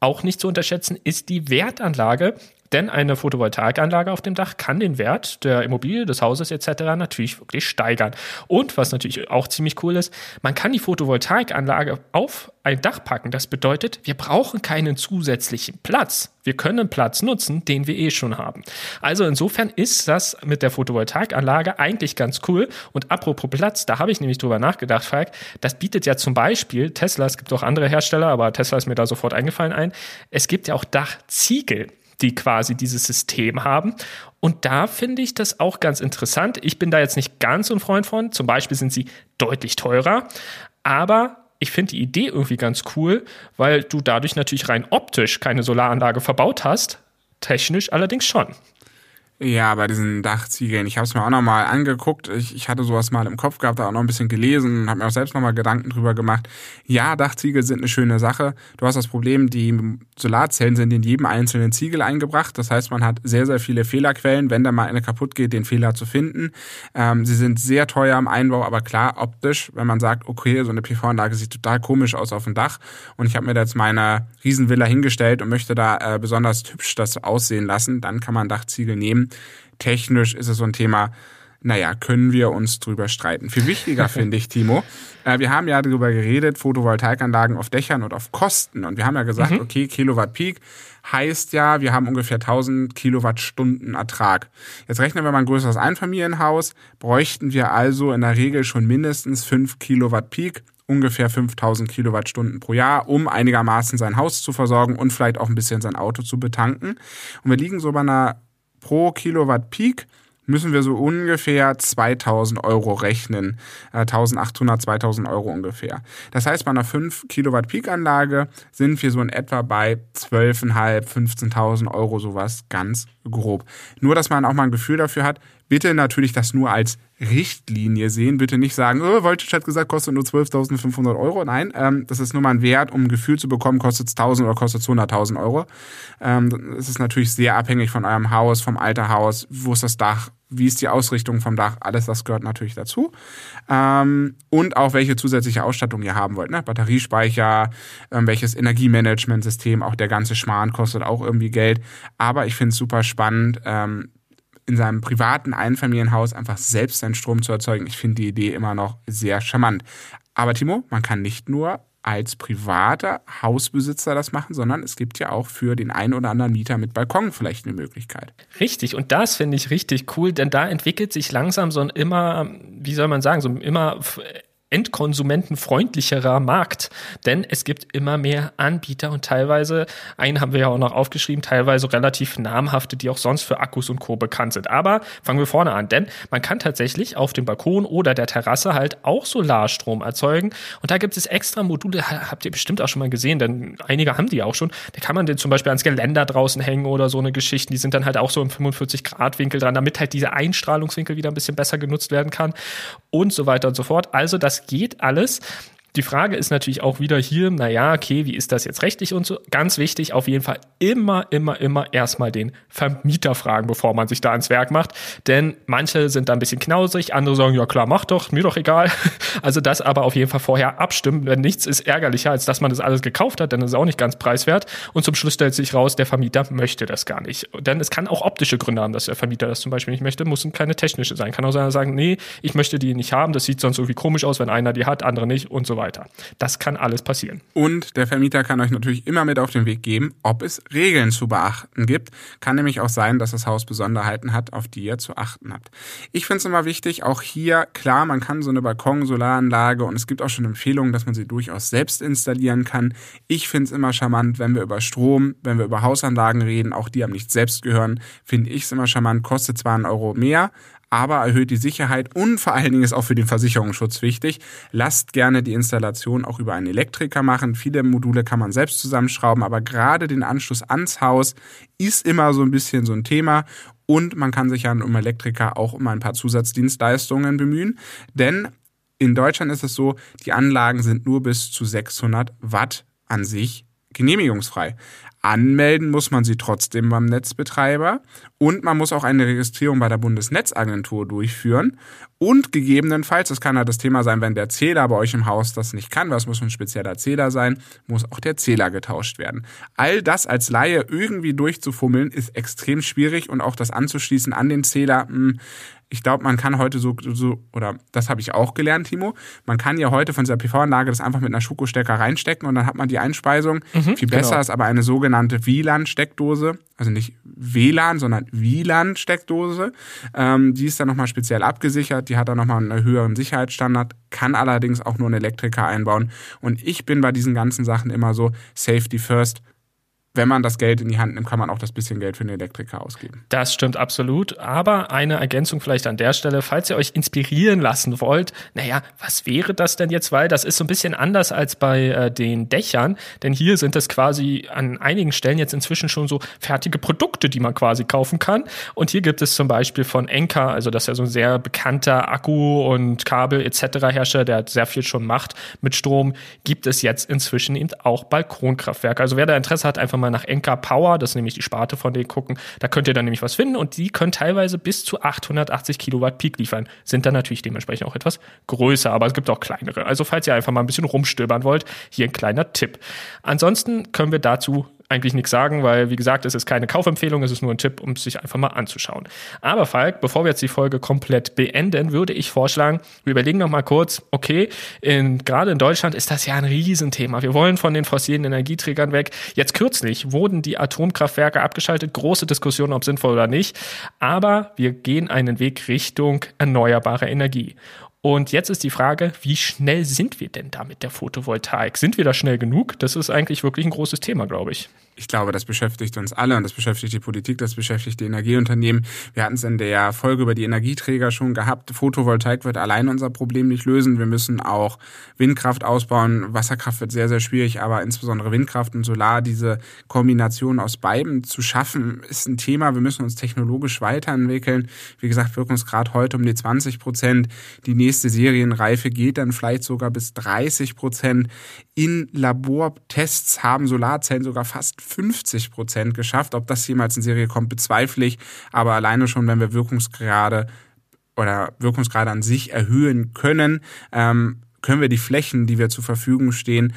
Auch nicht zu unterschätzen ist die Wertanlage. Denn eine Photovoltaikanlage auf dem Dach kann den Wert der Immobilie, des Hauses etc. natürlich wirklich steigern. Und was natürlich auch ziemlich cool ist, man kann die Photovoltaikanlage auf ein Dach packen. Das bedeutet, wir brauchen keinen zusätzlichen Platz. Wir können Platz nutzen, den wir eh schon haben. Also insofern ist das mit der Photovoltaikanlage eigentlich ganz cool. Und apropos Platz, da habe ich nämlich drüber nachgedacht, Falk. Das bietet ja zum Beispiel Tesla, es gibt auch andere Hersteller, aber Tesla ist mir da sofort eingefallen ein. Es gibt ja auch Dachziegel die quasi dieses System haben. Und da finde ich das auch ganz interessant. Ich bin da jetzt nicht ganz ein Freund von. Zum Beispiel sind sie deutlich teurer. Aber ich finde die Idee irgendwie ganz cool, weil du dadurch natürlich rein optisch keine Solaranlage verbaut hast. Technisch allerdings schon. Ja, bei diesen Dachziegeln. Ich habe es mir auch nochmal angeguckt. Ich, ich hatte sowas mal im Kopf gehabt, da auch noch ein bisschen gelesen und habe mir auch selbst nochmal Gedanken drüber gemacht. Ja, Dachziegel sind eine schöne Sache. Du hast das Problem, die Solarzellen sind in jedem einzelnen Ziegel eingebracht. Das heißt, man hat sehr, sehr viele Fehlerquellen, wenn da mal eine kaputt geht, den Fehler zu finden. Ähm, sie sind sehr teuer im Einbau, aber klar, optisch, wenn man sagt, okay, so eine PV-Anlage sieht total komisch aus auf dem Dach und ich habe mir da jetzt meine Riesenvilla hingestellt und möchte da äh, besonders hübsch das aussehen lassen, dann kann man Dachziegel nehmen Technisch ist es so ein Thema, naja, können wir uns drüber streiten. Viel wichtiger <laughs> finde ich, Timo, äh, wir haben ja darüber geredet, Photovoltaikanlagen auf Dächern und auf Kosten. Und wir haben ja gesagt, mhm. okay, Kilowatt Peak heißt ja, wir haben ungefähr 1000 Kilowattstunden Ertrag. Jetzt rechnen wir mal ein größeres Einfamilienhaus, bräuchten wir also in der Regel schon mindestens 5 Kilowatt Peak, ungefähr 5000 Kilowattstunden pro Jahr, um einigermaßen sein Haus zu versorgen und vielleicht auch ein bisschen sein Auto zu betanken. Und wir liegen so bei einer pro Kilowatt Peak müssen wir so ungefähr 2000 Euro rechnen. 1800, äh, 2000 Euro ungefähr. Das heißt, bei einer 5 Kilowatt Peak-Anlage sind wir so in etwa bei 12.500, 15.000 Euro sowas ganz grob. Nur, dass man auch mal ein Gefühl dafür hat, bitte natürlich das nur als Richtlinie sehen. Bitte nicht sagen, oh, Voltage hat gesagt, kostet nur 12.500 Euro. Nein, ähm, das ist nur mal ein Wert, um ein Gefühl zu bekommen, kostet es 1.000 oder kostet es 100.000 Euro. Ähm, es ist natürlich sehr abhängig von eurem Haus, vom Alter Haus, wo ist das Dach, wie ist die Ausrichtung vom Dach, alles das gehört natürlich dazu. Ähm, und auch welche zusätzliche Ausstattung ihr haben wollt. Ne? Batteriespeicher, ähm, welches Energiemanagementsystem, auch der ganze Schmarrn kostet auch irgendwie Geld. Aber ich finde es super spannend, ähm, in seinem privaten Einfamilienhaus einfach selbst seinen Strom zu erzeugen. Ich finde die Idee immer noch sehr charmant. Aber Timo, man kann nicht nur als privater Hausbesitzer das machen, sondern es gibt ja auch für den einen oder anderen Mieter mit Balkon vielleicht eine Möglichkeit. Richtig, und das finde ich richtig cool, denn da entwickelt sich langsam so ein immer, wie soll man sagen, so ein immer endkonsumentenfreundlicherer Markt, denn es gibt immer mehr Anbieter und teilweise, einen haben wir ja auch noch aufgeschrieben, teilweise relativ namhafte, die auch sonst für Akkus und Co. bekannt sind. Aber fangen wir vorne an, denn man kann tatsächlich auf dem Balkon oder der Terrasse halt auch Solarstrom erzeugen und da gibt es extra Module, habt ihr bestimmt auch schon mal gesehen, denn einige haben die auch schon. Da kann man den zum Beispiel ans Geländer draußen hängen oder so eine Geschichte, die sind dann halt auch so im 45 Grad Winkel dran, damit halt dieser Einstrahlungswinkel wieder ein bisschen besser genutzt werden kann und so weiter und so fort. Also das geht alles. Die Frage ist natürlich auch wieder hier, naja, okay, wie ist das jetzt rechtlich und so? Ganz wichtig, auf jeden Fall immer, immer, immer erstmal den Vermieter fragen, bevor man sich da ans Werk macht. Denn manche sind da ein bisschen knausig, andere sagen, ja klar, mach doch, mir doch egal. <laughs> Also das aber auf jeden Fall vorher abstimmen, wenn nichts ist ärgerlicher, als dass man das alles gekauft hat, denn das ist auch nicht ganz preiswert. Und zum Schluss stellt sich raus, der Vermieter möchte das gar nicht. Denn es kann auch optische Gründe haben, dass der Vermieter das zum Beispiel nicht möchte, muss keine technische sein. Kann auch sagen, nee, ich möchte die nicht haben, das sieht sonst irgendwie komisch aus, wenn einer die hat, andere nicht und so weiter weiter. Das kann alles passieren. Und der Vermieter kann euch natürlich immer mit auf den Weg geben, ob es Regeln zu beachten gibt. Kann nämlich auch sein, dass das Haus Besonderheiten hat, auf die ihr zu achten habt. Ich finde es immer wichtig, auch hier, klar, man kann so eine Balkon-Solaranlage und es gibt auch schon Empfehlungen, dass man sie durchaus selbst installieren kann. Ich finde es immer charmant, wenn wir über Strom, wenn wir über Hausanlagen reden, auch die am nicht selbst gehören, finde ich es immer charmant, kostet zwar einen Euro mehr, aber erhöht die Sicherheit und vor allen Dingen ist auch für den Versicherungsschutz wichtig. Lasst gerne die Installation auch über einen Elektriker machen. Viele Module kann man selbst zusammenschrauben, aber gerade den Anschluss ans Haus ist immer so ein bisschen so ein Thema und man kann sich ja um Elektriker auch um ein paar Zusatzdienstleistungen bemühen, denn in Deutschland ist es so, die Anlagen sind nur bis zu 600 Watt an sich genehmigungsfrei. Anmelden muss man sie trotzdem beim Netzbetreiber und man muss auch eine Registrierung bei der Bundesnetzagentur durchführen und gegebenenfalls, das kann ja das Thema sein, wenn der Zähler bei euch im Haus das nicht kann, was muss ein spezieller Zähler sein, muss auch der Zähler getauscht werden. All das als Laie irgendwie durchzufummeln ist extrem schwierig und auch das anzuschließen an den Zähler, mh, hm, ich glaube, man kann heute so, so oder das habe ich auch gelernt, Timo, man kann ja heute von dieser PV-Anlage das einfach mit einer Schuko-Stecker reinstecken und dann hat man die Einspeisung. Mhm, Viel besser genau. ist aber eine sogenannte WLAN-Steckdose, also nicht WLAN, sondern WLAN-Steckdose. Ähm, die ist dann nochmal speziell abgesichert, die hat dann nochmal einen höheren Sicherheitsstandard, kann allerdings auch nur ein Elektriker einbauen. Und ich bin bei diesen ganzen Sachen immer so Safety First wenn man das Geld in die Hand nimmt, kann man auch das bisschen Geld für den Elektriker ausgeben. Das stimmt absolut. Aber eine Ergänzung vielleicht an der Stelle, falls ihr euch inspirieren lassen wollt, naja, was wäre das denn jetzt? Weil das ist so ein bisschen anders als bei äh, den Dächern, denn hier sind es quasi an einigen Stellen jetzt inzwischen schon so fertige Produkte, die man quasi kaufen kann. Und hier gibt es zum Beispiel von Enka, also das ist ja so ein sehr bekannter Akku- und Kabel etc. Hersteller, der sehr viel schon macht mit Strom, gibt es jetzt inzwischen eben auch Balkonkraftwerke. Also wer da Interesse hat, einfach mal mal nach Enka Power, das ist nämlich die Sparte von denen gucken. Da könnt ihr dann nämlich was finden und die können teilweise bis zu 880 Kilowatt Peak liefern. Sind dann natürlich dementsprechend auch etwas größer, aber es gibt auch kleinere. Also falls ihr einfach mal ein bisschen rumstöbern wollt, hier ein kleiner Tipp. Ansonsten können wir dazu eigentlich nichts sagen, weil, wie gesagt, es ist keine Kaufempfehlung, es ist nur ein Tipp, um es sich einfach mal anzuschauen. Aber Falk, bevor wir jetzt die Folge komplett beenden, würde ich vorschlagen, wir überlegen noch mal kurz, okay, in, gerade in Deutschland ist das ja ein Riesenthema. Wir wollen von den fossilen Energieträgern weg. Jetzt kürzlich wurden die Atomkraftwerke abgeschaltet, große Diskussion, ob sinnvoll oder nicht. Aber wir gehen einen Weg Richtung erneuerbare Energie. Und jetzt ist die Frage, wie schnell sind wir denn da mit der Photovoltaik? Sind wir da schnell genug? Das ist eigentlich wirklich ein großes Thema, glaube ich ich glaube, das beschäftigt uns alle und das beschäftigt die Politik, das beschäftigt die Energieunternehmen. Wir hatten es in der Folge über die Energieträger schon gehabt. Photovoltaik wird allein unser Problem nicht lösen. Wir müssen auch Windkraft ausbauen. Wasserkraft wird sehr, sehr schwierig, aber insbesondere Windkraft und Solar, diese Kombination aus beiden zu schaffen, ist ein Thema. Wir müssen uns technologisch weiterentwickeln. Wie gesagt, Wirkungsgrad heute um die 20 Prozent. Die nächste Serienreife geht dann vielleicht sogar bis 30 Prozent. In Labortests haben Solarzellen sogar fast 50 Prozent geschafft. Ob das jemals in Serie kommt, bezweifle ich. Aber alleine schon, wenn wir Wirkungsgrade oder Wirkungsgrade an sich erhöhen können, ähm, können wir die Flächen, die wir zur Verfügung stehen,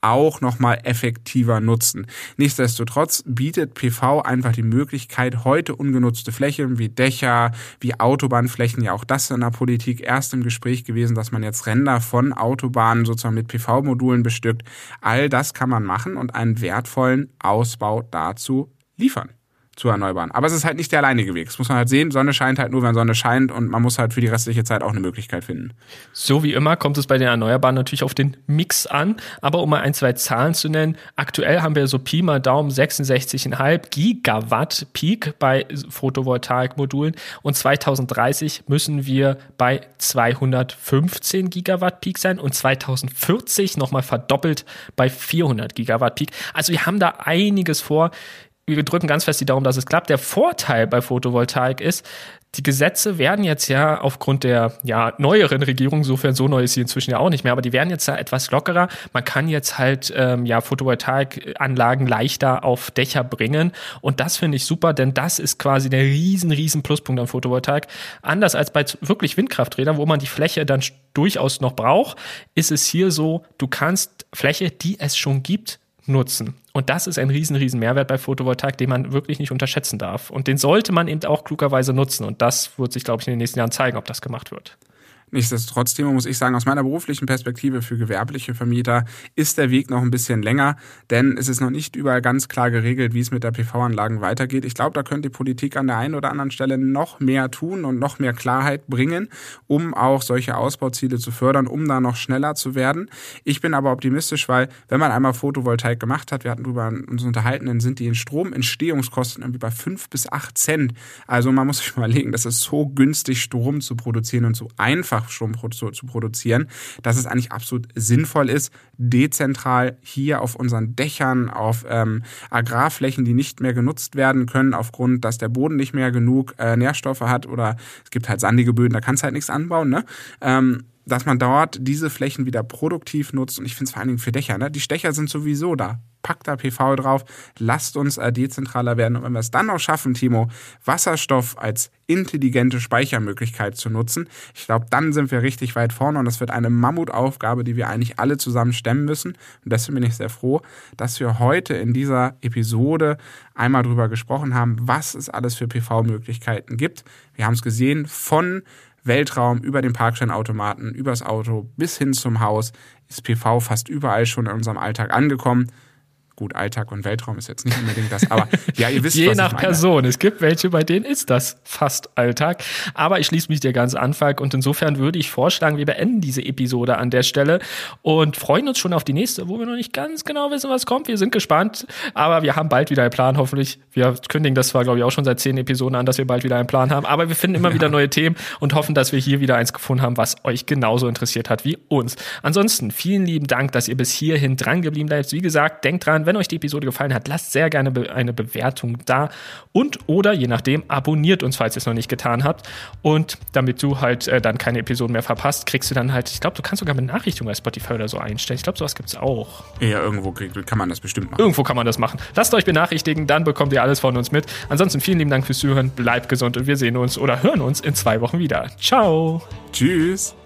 auch nochmal effektiver nutzen. Nichtsdestotrotz bietet PV einfach die Möglichkeit, heute ungenutzte Flächen wie Dächer, wie Autobahnflächen, ja auch das in der Politik erst im Gespräch gewesen, dass man jetzt Ränder von Autobahnen sozusagen mit PV-Modulen bestückt. All das kann man machen und einen wertvollen Ausbau dazu liefern zu erneuerbaren. Aber es ist halt nicht der alleinige Weg. Das muss man halt sehen. Sonne scheint halt nur, wenn Sonne scheint und man muss halt für die restliche Zeit auch eine Möglichkeit finden. So wie immer kommt es bei den Erneuerbaren natürlich auf den Mix an. Aber um mal ein, zwei Zahlen zu nennen. Aktuell haben wir so Pi mal Daumen 66,5 Gigawatt Peak bei Photovoltaikmodulen und 2030 müssen wir bei 215 Gigawatt Peak sein und 2040 nochmal verdoppelt bei 400 Gigawatt Peak. Also wir haben da einiges vor wir drücken ganz fest die Daumen, dass es klappt. Der Vorteil bei Photovoltaik ist, die Gesetze werden jetzt ja aufgrund der ja, neueren Regierung, sofern so neu ist sie inzwischen ja auch nicht mehr, aber die werden jetzt ja etwas lockerer. Man kann jetzt halt ähm, ja Photovoltaikanlagen leichter auf Dächer bringen und das finde ich super, denn das ist quasi der riesen, riesen Pluspunkt an Photovoltaik. Anders als bei wirklich Windkrafträdern, wo man die Fläche dann durchaus noch braucht, ist es hier so, du kannst Fläche, die es schon gibt, nutzen. Und das ist ein riesen, riesen Mehrwert bei Photovoltaik, den man wirklich nicht unterschätzen darf. Und den sollte man eben auch klugerweise nutzen. Und das wird sich, glaube ich, in den nächsten Jahren zeigen, ob das gemacht wird. Nichtsdestotrotz, muss ich sagen, aus meiner beruflichen Perspektive für gewerbliche Vermieter ist der Weg noch ein bisschen länger, denn es ist noch nicht überall ganz klar geregelt, wie es mit der PV-Anlagen weitergeht. Ich glaube, da könnte die Politik an der einen oder anderen Stelle noch mehr tun und noch mehr Klarheit bringen, um auch solche Ausbauziele zu fördern, um da noch schneller zu werden. Ich bin aber optimistisch, weil wenn man einmal Photovoltaik gemacht hat, wir hatten darüber uns unterhalten, dann sind die Stromentstehungskosten irgendwie bei fünf bis acht Cent. Also man muss sich <laughs> überlegen, das ist so günstig, Strom zu produzieren und so einfach einfach Strom zu produzieren, dass es eigentlich absolut sinnvoll ist, dezentral hier auf unseren Dächern, auf ähm, Agrarflächen, die nicht mehr genutzt werden können, aufgrund, dass der Boden nicht mehr genug äh, Nährstoffe hat oder es gibt halt sandige Böden, da kannst du halt nichts anbauen, ne? Ähm, dass man dort diese Flächen wieder produktiv nutzt. Und ich finde es vor allen Dingen für Dächer. Ne? Die Dächer sind sowieso da. Packt da PV drauf, lasst uns äh, dezentraler werden. Und wenn wir es dann noch schaffen, Timo, Wasserstoff als intelligente Speichermöglichkeit zu nutzen, ich glaube, dann sind wir richtig weit vorne. Und das wird eine Mammutaufgabe, die wir eigentlich alle zusammen stemmen müssen. Und deswegen bin ich sehr froh, dass wir heute in dieser Episode einmal drüber gesprochen haben, was es alles für PV-Möglichkeiten gibt. Wir haben es gesehen von Weltraum, über den Parkscheinautomaten, übers Auto bis hin zum Haus ist PV fast überall schon in unserem Alltag angekommen. Gut, Alltag und Weltraum ist jetzt nicht unbedingt das, aber ja, ihr wisst, <laughs> Je nach Person. Es gibt welche, bei denen ist das fast Alltag. Aber ich schließe mich dir ganz an, Falk. Und insofern würde ich vorschlagen, wir beenden diese Episode an der Stelle und freuen uns schon auf die nächste, wo wir noch nicht ganz genau wissen, was kommt. Wir sind gespannt, aber wir haben bald wieder einen Plan, hoffentlich. Wir kündigen das zwar, glaube ich, auch schon seit zehn Episoden an, dass wir bald wieder einen Plan haben, aber wir finden immer ja. wieder neue Themen und hoffen, dass wir hier wieder eins gefunden haben, was euch genauso interessiert hat wie uns. Ansonsten vielen lieben Dank, dass ihr bis hierhin dran geblieben seid. Wie gesagt, denkt dran, wenn euch die Episode gefallen hat, lasst sehr gerne eine Bewertung da und oder je nachdem abonniert uns, falls ihr es noch nicht getan habt. Und damit du halt äh, dann keine Episoden mehr verpasst, kriegst du dann halt, ich glaube, du kannst sogar Benachrichtigungen bei Spotify oder so einstellen. Ich glaube, sowas gibt es auch. Ja, irgendwo kann man das bestimmt machen. Irgendwo kann man das machen. Lasst euch benachrichtigen, dann bekommt ihr alles von uns mit. Ansonsten vielen lieben Dank fürs Zuhören, bleibt gesund und wir sehen uns oder hören uns in zwei Wochen wieder. Ciao. Tschüss.